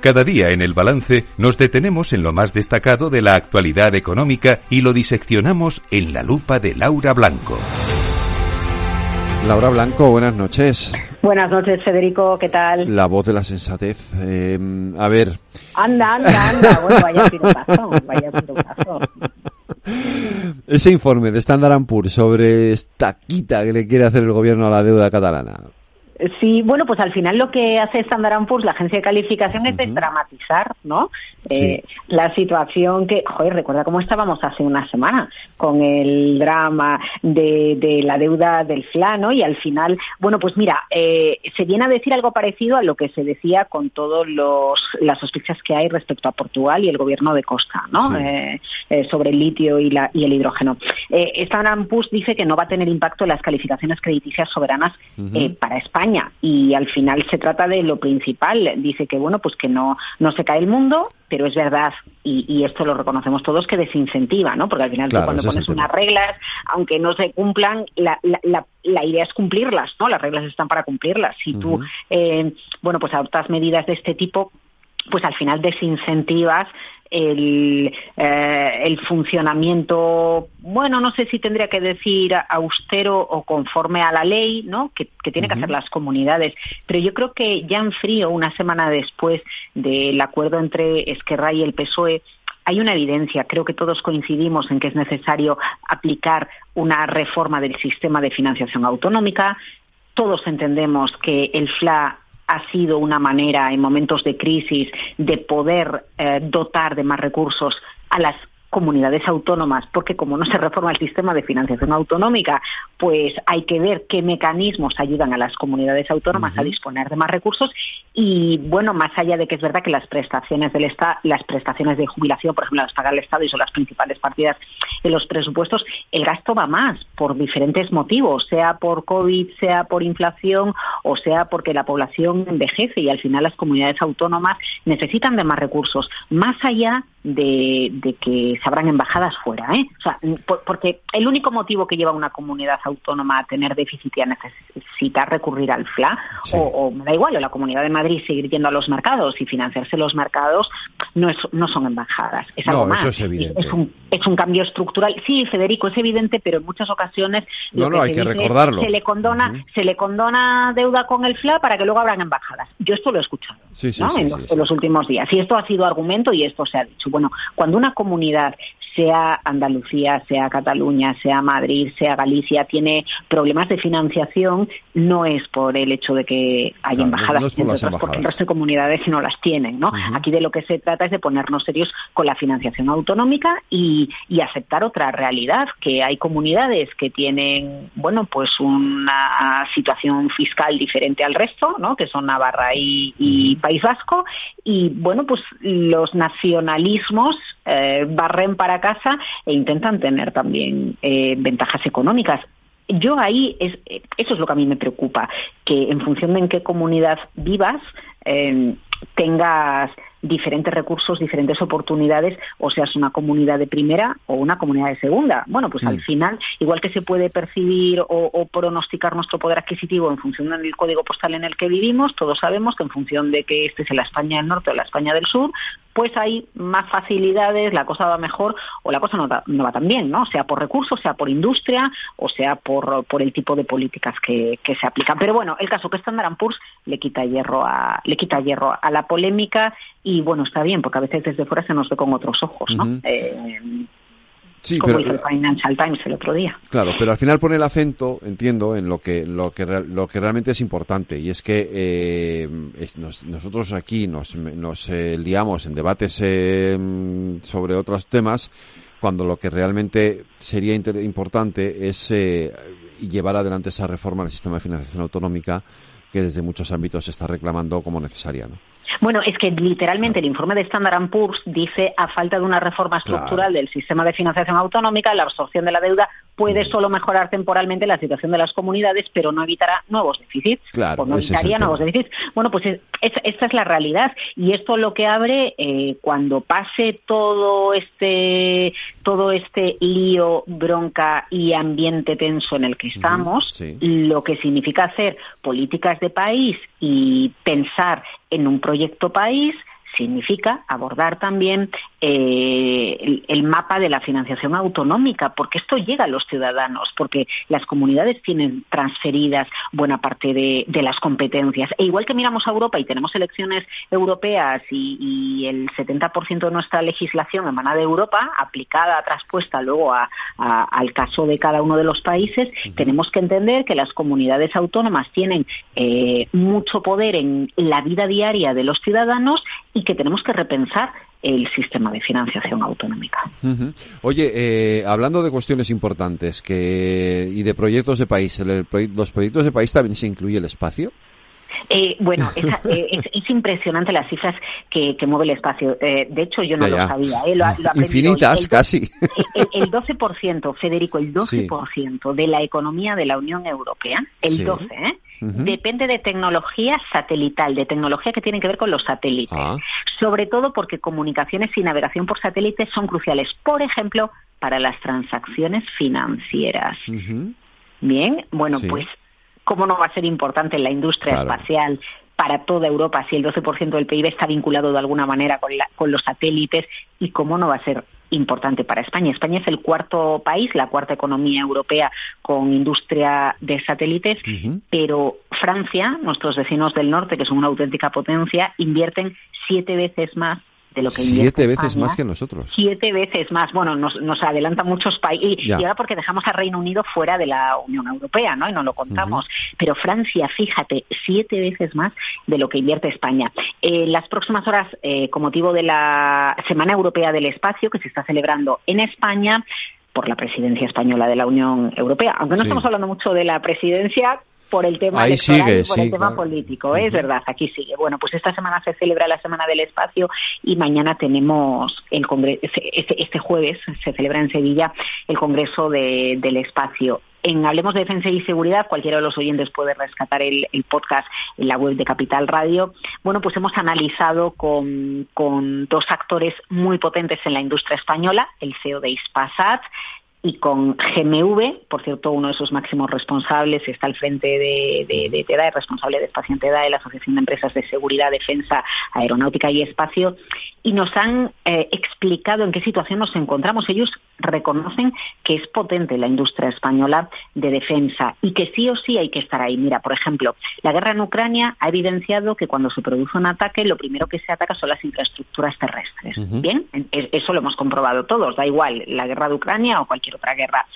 Cada día en el balance nos detenemos en lo más destacado de la actualidad económica y lo diseccionamos en la lupa de Laura Blanco. Laura Blanco, buenas noches. Buenas noches, Federico, ¿qué tal? La voz de la sensatez. Eh, a ver. Anda, anda, anda. Bueno, vaya piropazo, vaya piropazo. Ese informe de Standard Poor's sobre esta quita que le quiere hacer el gobierno a la deuda catalana. Sí, bueno, pues al final lo que hace Standard Poor's, la agencia de calificación, es desdramatizar, ¿no? Eh, la situación que, joder, recuerda cómo estábamos hace una semana con el drama de, de la deuda del FLA, ¿no? Y al final, bueno, pues mira, eh, se viene a decir algo parecido a lo que se decía con todas las sospechas que hay respecto a Portugal y el gobierno de Costa, ¿no? Eh, sobre el litio y, la, y el hidrógeno. Standard Poor's dice que no va a tener impacto en las calificaciones crediticias soberanas para España y al final se trata de lo principal. Dice que bueno, pues que no, no se cae el mundo, pero es verdad, y, esto lo reconocemos todos, que desincentiva, ¿no? Porque al final tú cuando pones unas reglas, aunque no se cumplan, la, la, la, idea es cumplirlas, ¿no? Las reglas están para cumplirlas. Si tú, eh, bueno, pues adoptas medidas de este tipo, pues al final desincentivas el, eh, el funcionamiento, bueno, no sé si tendría que decir austero o conforme a la ley, ¿no? Que, que tienen que hacer las comunidades. Pero yo creo que ya en frío, una semana después del acuerdo entre Esquerra y el PSOE, hay una evidencia, creo que todos coincidimos en que es necesario aplicar una reforma del sistema de financiación autonómica. Todos entendemos que el FLA ha sido una manera en momentos de crisis de poder eh, dotar de más recursos a las comunidades autónomas, porque como no se reforma el sistema de financiación autonómica, pues hay que ver qué mecanismos ayudan a las comunidades autónomas a disponer de más recursos. Y bueno, más allá de que es verdad que las prestaciones del Estado, las prestaciones de jubilación, por ejemplo, las paga el Estado y son las principales partidas en los presupuestos, el gasto va más por diferentes motivos, sea por COVID, sea por inflación o sea porque la población envejece y al final las comunidades autónomas necesitan de más recursos, más allá de, de que se abran embajadas fuera, ¿eh? O sea, porque el único motivo que lleva a una comunidad autónoma a tener déficit y a necesitar recurrir al FLA, o, me da igual, o la Comunidad de Madrid seguir yendo a los mercados y financiarse los mercados, no, es, no son embajadas. Es algo más. es evidente. Es un, es un cambio estructural. Sí, Federico, es evidente, pero en muchas ocasiones. No, no, hay que recordarlo. Se le, condona, se le condona deuda con el FLA para que luego abran embajadas. Yo esto lo he escuchado en, los, en los últimos días. Y esto ha sido argumento y esto se ha dicho. Bueno, cuando una comunidad sea Andalucía, sea Cataluña, sea Madrid, sea Galicia, tiene problemas de financiación, no es por el hecho de que haya embajadas, porque el resto de comunidades no las tienen. ¿no? Aquí de lo que se trata es de ponernos serios con la financiación autonómica y, aceptar otra realidad, que hay comunidades que tienen, bueno, pues una situación fiscal diferente al resto, ¿no? que son Navarra y, País Vasco, y bueno, pues los nacionalismos eh, barren para casa e intentan tener también eh, ventajas económicas. Yo ahí, es, eso es lo que a mí me preocupa, que en función de en qué comunidad vivas, eh, tengas diferentes recursos, diferentes oportunidades, o seas una comunidad de primera o una comunidad de segunda. Bueno, pues al mm. final, igual que se puede percibir o, pronosticar nuestro poder adquisitivo en función del código postal en el que vivimos, todos sabemos que en función de que este es la España del norte o la España del sur, pues hay más facilidades, la cosa va mejor o la cosa no, va tan bien, ¿no? Sea por recursos, sea por industria o sea por, por el tipo de políticas que, que se aplican. Pero bueno, el caso que Standard Poor's le quita hierro a, le quita hierro a la polémica y bueno, está bien, porque a veces desde fuera se nos ve con otros ojos, ¿no? Eh, sí, como pero, hizo el Financial Times el otro día. Claro, pero al final pone el acento, entiendo, en lo que lo que lo que realmente es importante y es que eh, nosotros aquí nos, nos eh, liamos en debates sobre otros temas cuando lo que realmente sería importante es llevar adelante esa reforma del sistema de financiación autonómica que desde muchos ámbitos se está reclamando como necesaria, ¿no? Bueno, es que literalmente el informe de Standard Poor's dice a falta de una reforma estructural del sistema de financiación autonómica, la absorción de la deuda puede mm. solo mejorar temporalmente la situación de las comunidades, pero no evitará nuevos déficits. Claro, no evitaría nuevos déficits. Bueno, pues esta es la realidad y esto lo que abre eh, cuando pase todo este todo este lío, bronca y ambiente tenso en el que estamos, lo que significa hacer políticas de país y pensar en un proyecto país significa abordar también eh, el, mapa de la financiación autonómica, porque esto llega a los ciudadanos, porque las comunidades tienen transferidas buena parte de, las competencias. E igual que miramos a Europa y tenemos elecciones europeas y, el 70% de nuestra legislación emana de Europa, aplicada, traspuesta luego al caso de cada uno de los países, tenemos que entender que las comunidades autónomas tienen eh, mucho poder en la vida diaria de los ciudadanos y que tenemos que repensar el sistema de financiación autonómica. Oye, eh, hablando de cuestiones importantes que y de proyectos de país, ¿los proyectos de país también se incluye el espacio? Eh, bueno, eh, es, impresionante las cifras que, mueve el espacio. de hecho, yo no lo sabía. Infinitas, casi. El, 12%, Federico, el 12% de la economía de la Unión Europea, el 12%, ¿eh? depende de tecnología satelital, de tecnología que tiene que ver con los satélites. Ah. Sobre todo porque comunicaciones y navegación por satélites son cruciales, por ejemplo, para las transacciones financieras. Bien, bueno, pues, ¿cómo no va a ser importante la industria espacial? para toda Europa si el 12% del PIB está vinculado de alguna manera con, con los satélites y cómo no va a ser importante para España. España es el cuarto país, la cuarta economía europea con industria de satélites, pero Francia, nuestros vecinos del norte, que son una auténtica potencia, invierten siete veces más Siete veces más que nosotros. Siete veces más. Bueno, nos, nos adelanta muchos países. Y, ahora porque dejamos a Reino Unido fuera de la Unión Europea, ¿no? Y no lo contamos. Pero Francia, fíjate, siete veces más de lo que invierte España. En las próximas horas, eh, con motivo de la Semana Europea del Espacio, que se está celebrando en España, por la presidencia española de la Unión Europea. Aunque no estamos hablando mucho de la presidencia, por el tema electoral y por el tema político, ¿eh? es verdad, aquí sigue. Bueno, pues esta semana se celebra la Semana del Espacio y mañana tenemos el Congreso, este, este, jueves se celebra en Sevilla el Congreso del Espacio. En Hablemos de Defensa y Seguridad, cualquiera de los oyentes puede rescatar el, podcast en la web de Capital Radio. Bueno, pues hemos analizado con, con dos actores muy potentes en la industria española, el CEO de Ispasat, y con GMV, por cierto, uno de sus máximos responsables está al frente de, de, de TEDA, el responsable de Espacio en TEDA, de la Asociación de Empresas de Seguridad, Defensa, Aeronáutica y Espacio, y nos han eh, explicado en qué situación nos encontramos. Ellos reconocen que es potente la industria española de defensa y que sí o sí hay que estar ahí. Mira, por ejemplo, la guerra en Ucrania ha evidenciado que cuando se produce un ataque, lo primero que se ataca son las infraestructuras terrestres. Bien, eso lo hemos comprobado todos, da igual la guerra de Ucrania o cualquier guerra.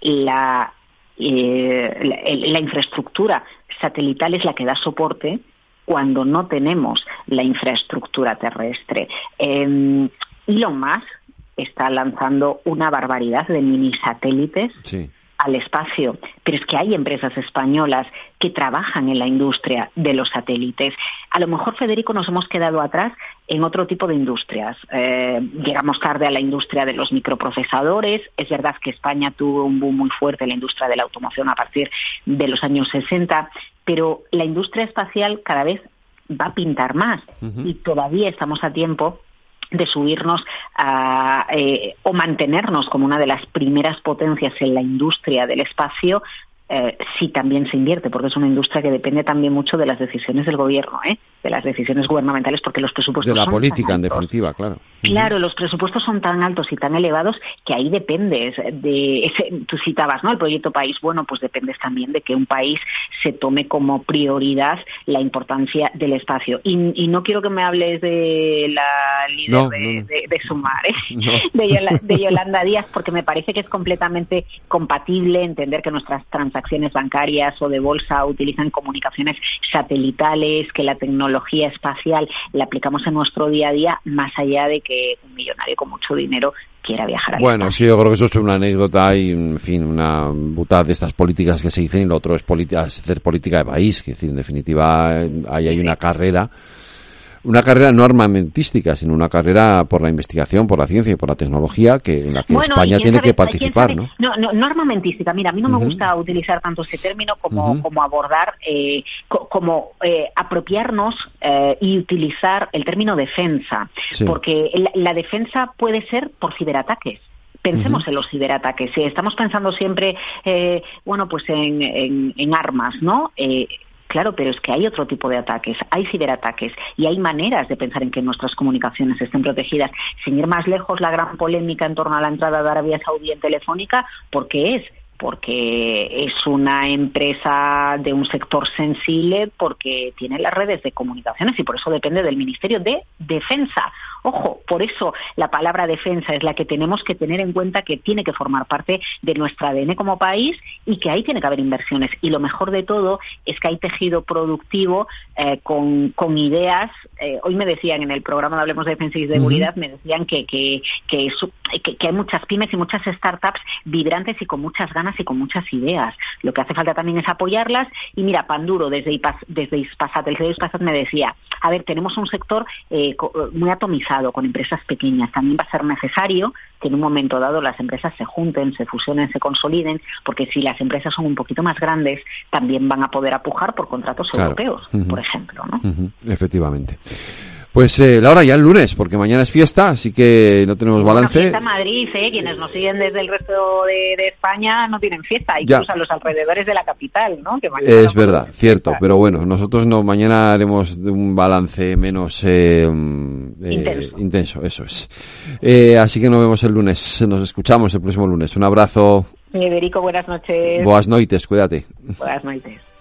La, eh, la, infraestructura satelital es la que da soporte cuando no tenemos la infraestructura terrestre. Eh, Elon Musk está lanzando una barbaridad de mini satélites al espacio, pero es que hay empresas españolas que trabajan en la industria de los satélites. A lo mejor, Federico, nos hemos quedado atrás en otro tipo de industrias. Eh, llegamos tarde a la industria de los microprocesadores. Es verdad que España tuvo un boom muy fuerte en la industria de la automoción a partir de los años 60, pero la industria espacial cada vez va a pintar más y todavía estamos a tiempo de subirnos a, eh, o mantenernos como una de las primeras potencias en la industria del espacio eh, sí también se invierte, porque es una industria que depende también mucho de las decisiones del gobierno, ¿eh? de las decisiones gubernamentales, porque los presupuestos. De la política, en definitiva, claro. Claro, los presupuestos son tan altos y tan elevados que ahí dependes de. Ese, tú citabas, ¿no? El proyecto país. Bueno, pues dependes también de que un país se tome como prioridad la importancia del espacio. Y, no quiero que me hables de la líder de, Sumar, ¿eh? de, Yolanda, Díaz, porque me parece que es completamente compatible entender que nuestras transacciones acciones bancarias o de bolsa utilizan comunicaciones satelitales, que la tecnología espacial la aplicamos en nuestro día a día, más allá de que un millonario con mucho dinero quiera viajar Bueno, sí, yo creo que eso es una anécdota y, en fin, una butada de estas políticas que se dicen y lo otro es hacer política de país, que decir, en definitiva, ahí hay una carrera una carrera no armamentística, sino una carrera por la investigación, por la ciencia y por la tecnología que en la que España tiene que participar, ¿no? ¿no? No, armamentística. Mira, a mí no me gusta utilizar tanto ese término como, como abordar, eh, como eh, apropiarnos eh, y utilizar el término defensa, porque la, defensa puede ser por ciberataques pensemos en los ciberataques. Estamos pensando siempre, bueno, pues en, en, en armas, ¿no? Claro, pero es que hay otro tipo de ataques, hay ciberataques y hay maneras de pensar en que nuestras comunicaciones estén protegidas. Sin ir más lejos, la gran polémica en torno a la entrada de Arabia Saudí en Telefónica, porque es porque es una empresa de un sector sensible, porque tiene las redes de comunicaciones y por eso depende del Ministerio de Defensa. Ojo, por eso la palabra defensa es la que tenemos que tener en cuenta que tiene que formar parte de nuestra ADN como país y que ahí tiene que haber inversiones. Y lo mejor de todo es que hay tejido productivo eh, con, con, ideas. Eh, hoy me decían en el programa de Hablemos de Defensa y Seguridad, me decían que, que, que, que hay muchas pymes y muchas startups vibrantes y con muchas ganas y con muchas ideas. Lo que hace falta también es apoyarlas. Y mira, Panduro, desde, Ipas, desde Ispasat, el Ispasat me decía, a ver, tenemos un sector eh, muy atomizado, con empresas pequeñas. También va a ser necesario que en un momento dado las empresas se junten, se fusionen, se consoliden, porque si las empresas son un poquito más grandes, también van a poder apujar por contratos europeos, por ejemplo. ¿no? Efectivamente. Pues eh, Laura, ya el lunes, porque mañana es fiesta, así que no tenemos balance. Fiesta en Madrid, ¿eh? quienes nos siguen desde el resto de, España no tienen fiesta, incluso a los alrededores de la capital, ¿no? es verdad, cierto, pero bueno, nosotros no, mañana haremos un balance menos eh, eh intenso. eso es. Eh, así que nos vemos el lunes, nos escuchamos el próximo lunes. Un abrazo. Federico, buenas noches. Buenas noches, cuídate. Buenas noches.